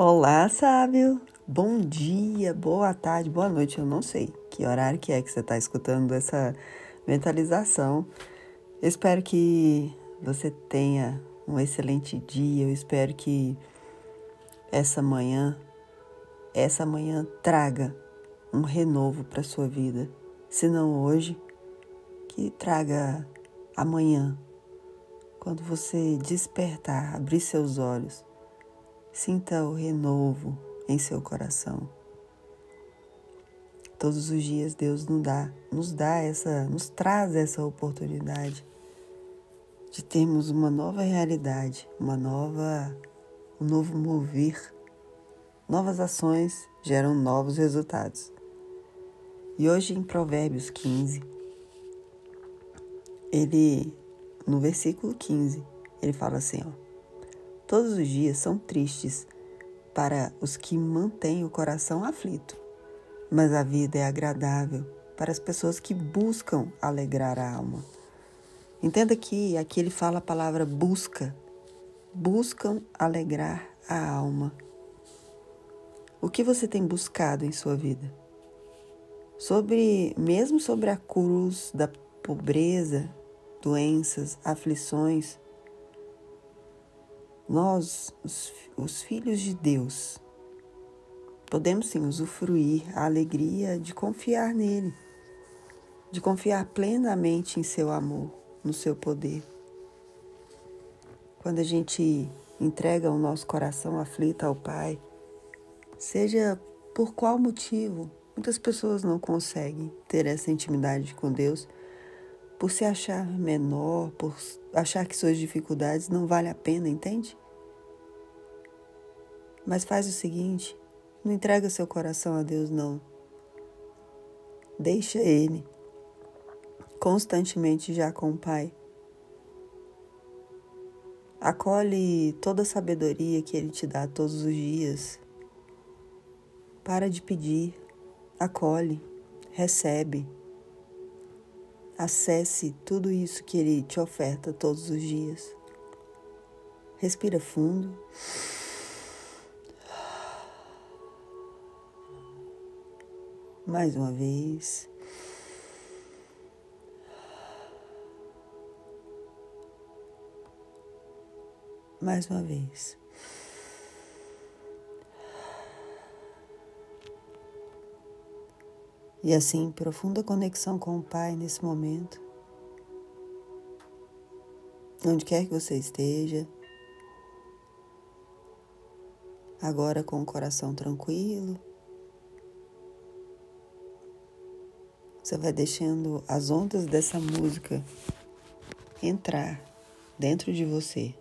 Olá, sábio! Bom dia, boa tarde, boa noite. Eu não sei que horário que é que você está escutando essa mentalização. Eu espero que você tenha um excelente dia. Eu espero que essa manhã, essa manhã traga um renovo para sua vida. Se não hoje, que traga amanhã, quando você despertar, abrir seus olhos Sinta o renovo em seu coração. Todos os dias Deus nos dá, nos dá essa, nos traz essa oportunidade de termos uma nova realidade, uma nova, um novo mover. Novas ações geram novos resultados. E hoje em Provérbios 15, ele no versículo 15, ele fala assim, ó: Todos os dias são tristes para os que mantêm o coração aflito, mas a vida é agradável para as pessoas que buscam alegrar a alma. Entenda que aqui ele fala a palavra busca. Buscam alegrar a alma. O que você tem buscado em sua vida? Sobre, mesmo sobre a cruz da pobreza, doenças, aflições, nós, os, os filhos de Deus, podemos sim usufruir a alegria de confiar nele, de confiar plenamente em seu amor, no seu poder. Quando a gente entrega o nosso coração aflito ao Pai, seja por qual motivo, muitas pessoas não conseguem ter essa intimidade com Deus por se achar menor, por achar que suas dificuldades não valem a pena, entende? Mas faz o seguinte, não entrega seu coração a Deus não. Deixa ele constantemente já com o Pai. Acolhe toda a sabedoria que ele te dá todos os dias. Para de pedir, acolhe, recebe Acesse tudo isso que Ele te oferta todos os dias. Respira fundo. Mais uma vez. Mais uma vez. E assim, profunda conexão com o Pai nesse momento. Onde quer que você esteja. Agora com o coração tranquilo. Você vai deixando as ondas dessa música entrar dentro de você.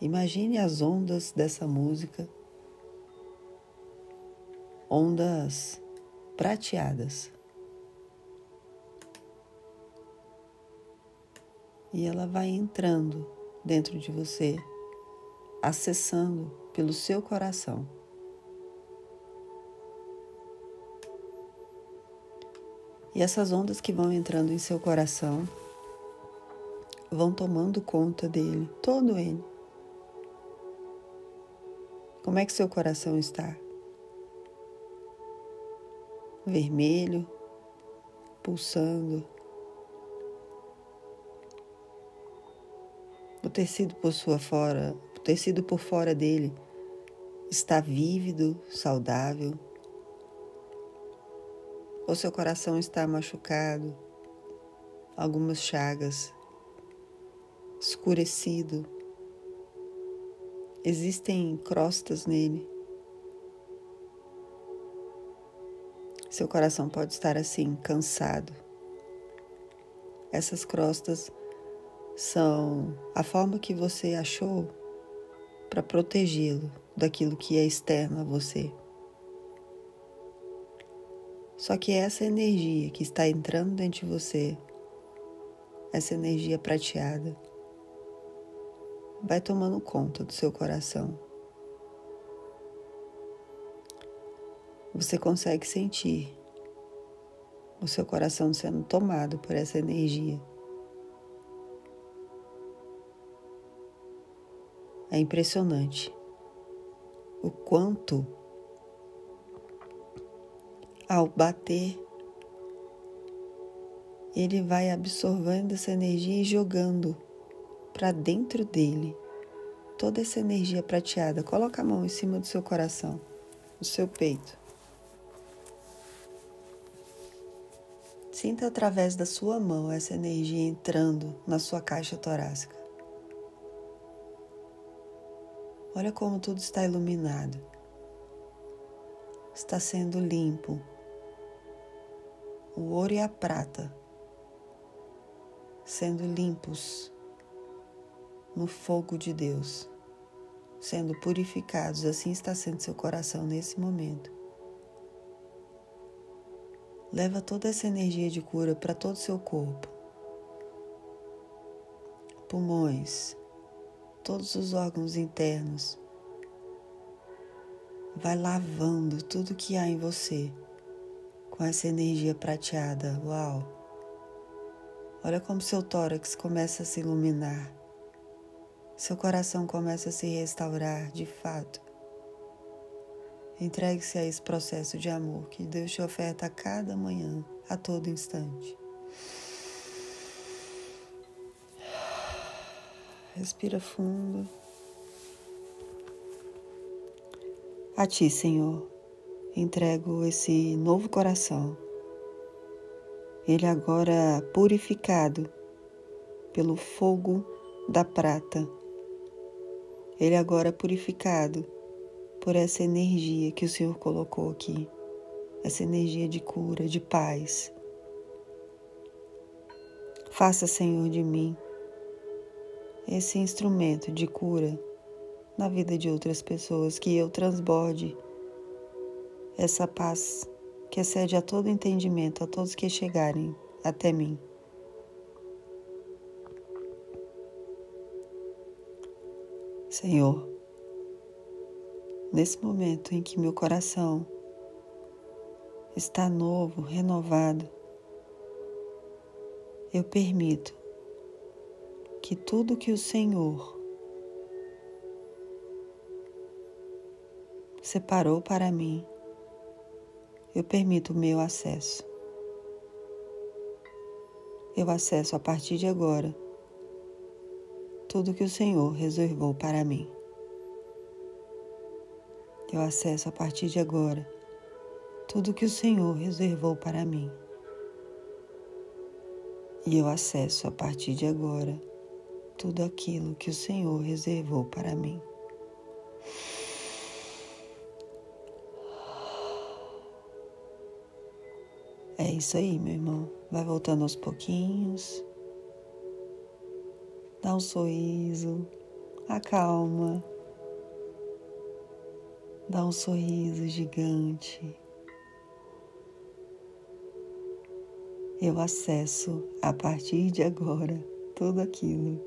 Imagine as ondas dessa música, ondas prateadas. E ela vai entrando dentro de você, acessando pelo seu coração. E essas ondas que vão entrando em seu coração vão tomando conta dele, todo ele. Como é que seu coração está? Vermelho, pulsando. O tecido por sua fora, o tecido por fora dele está vívido, saudável. O seu coração está machucado, algumas chagas, escurecido. Existem crostas nele. Seu coração pode estar assim, cansado. Essas crostas são a forma que você achou para protegê-lo daquilo que é externo a você. Só que essa energia que está entrando dentro de você, essa energia prateada, vai tomando conta do seu coração. Você consegue sentir o seu coração sendo tomado por essa energia. É impressionante o quanto ao bater ele vai absorvendo essa energia e jogando para dentro dele toda essa energia prateada. Coloca a mão em cima do seu coração, no seu peito. Sinta através da sua mão essa energia entrando na sua caixa torácica. Olha como tudo está iluminado. Está sendo limpo. O ouro e a prata sendo limpos no fogo de Deus, sendo purificados. Assim está sendo seu coração nesse momento. Leva toda essa energia de cura para todo o seu corpo. Pulmões, todos os órgãos internos. Vai lavando tudo que há em você com essa energia prateada. Uau! Olha como seu tórax começa a se iluminar. Seu coração começa a se restaurar de fato. Entregue-se a esse processo de amor que Deus te oferta a cada manhã, a todo instante. Respira fundo. A Ti, Senhor, entrego esse novo coração. Ele agora purificado pelo fogo da prata. Ele agora purificado por essa energia que o Senhor colocou aqui, essa energia de cura, de paz. Faça, Senhor, de mim esse instrumento de cura na vida de outras pessoas, que eu transborde essa paz que excede a todo entendimento a todos que chegarem até mim. Senhor, nesse momento em que meu coração está novo, renovado, eu permito que tudo que o Senhor separou para mim, eu permito o meu acesso. Eu acesso a partir de agora tudo que o Senhor reservou para mim. Eu acesso a partir de agora tudo que o Senhor reservou para mim. E eu acesso a partir de agora tudo aquilo que o Senhor reservou para mim. É isso aí, meu irmão. Vai voltando aos pouquinhos. Dá um sorriso, acalma. Dá um sorriso gigante. Eu acesso a partir de agora tudo aquilo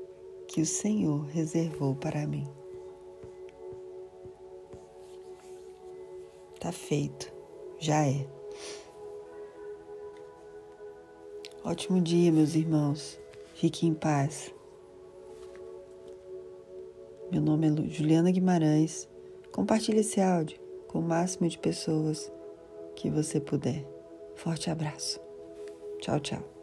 que o Senhor reservou para mim. Tá feito, já é. Ótimo dia, meus irmãos. Fiquem em paz. Meu nome é Juliana Guimarães Compartilhe esse áudio com o máximo de pessoas que você puder. Forte abraço. Tchau, tchau.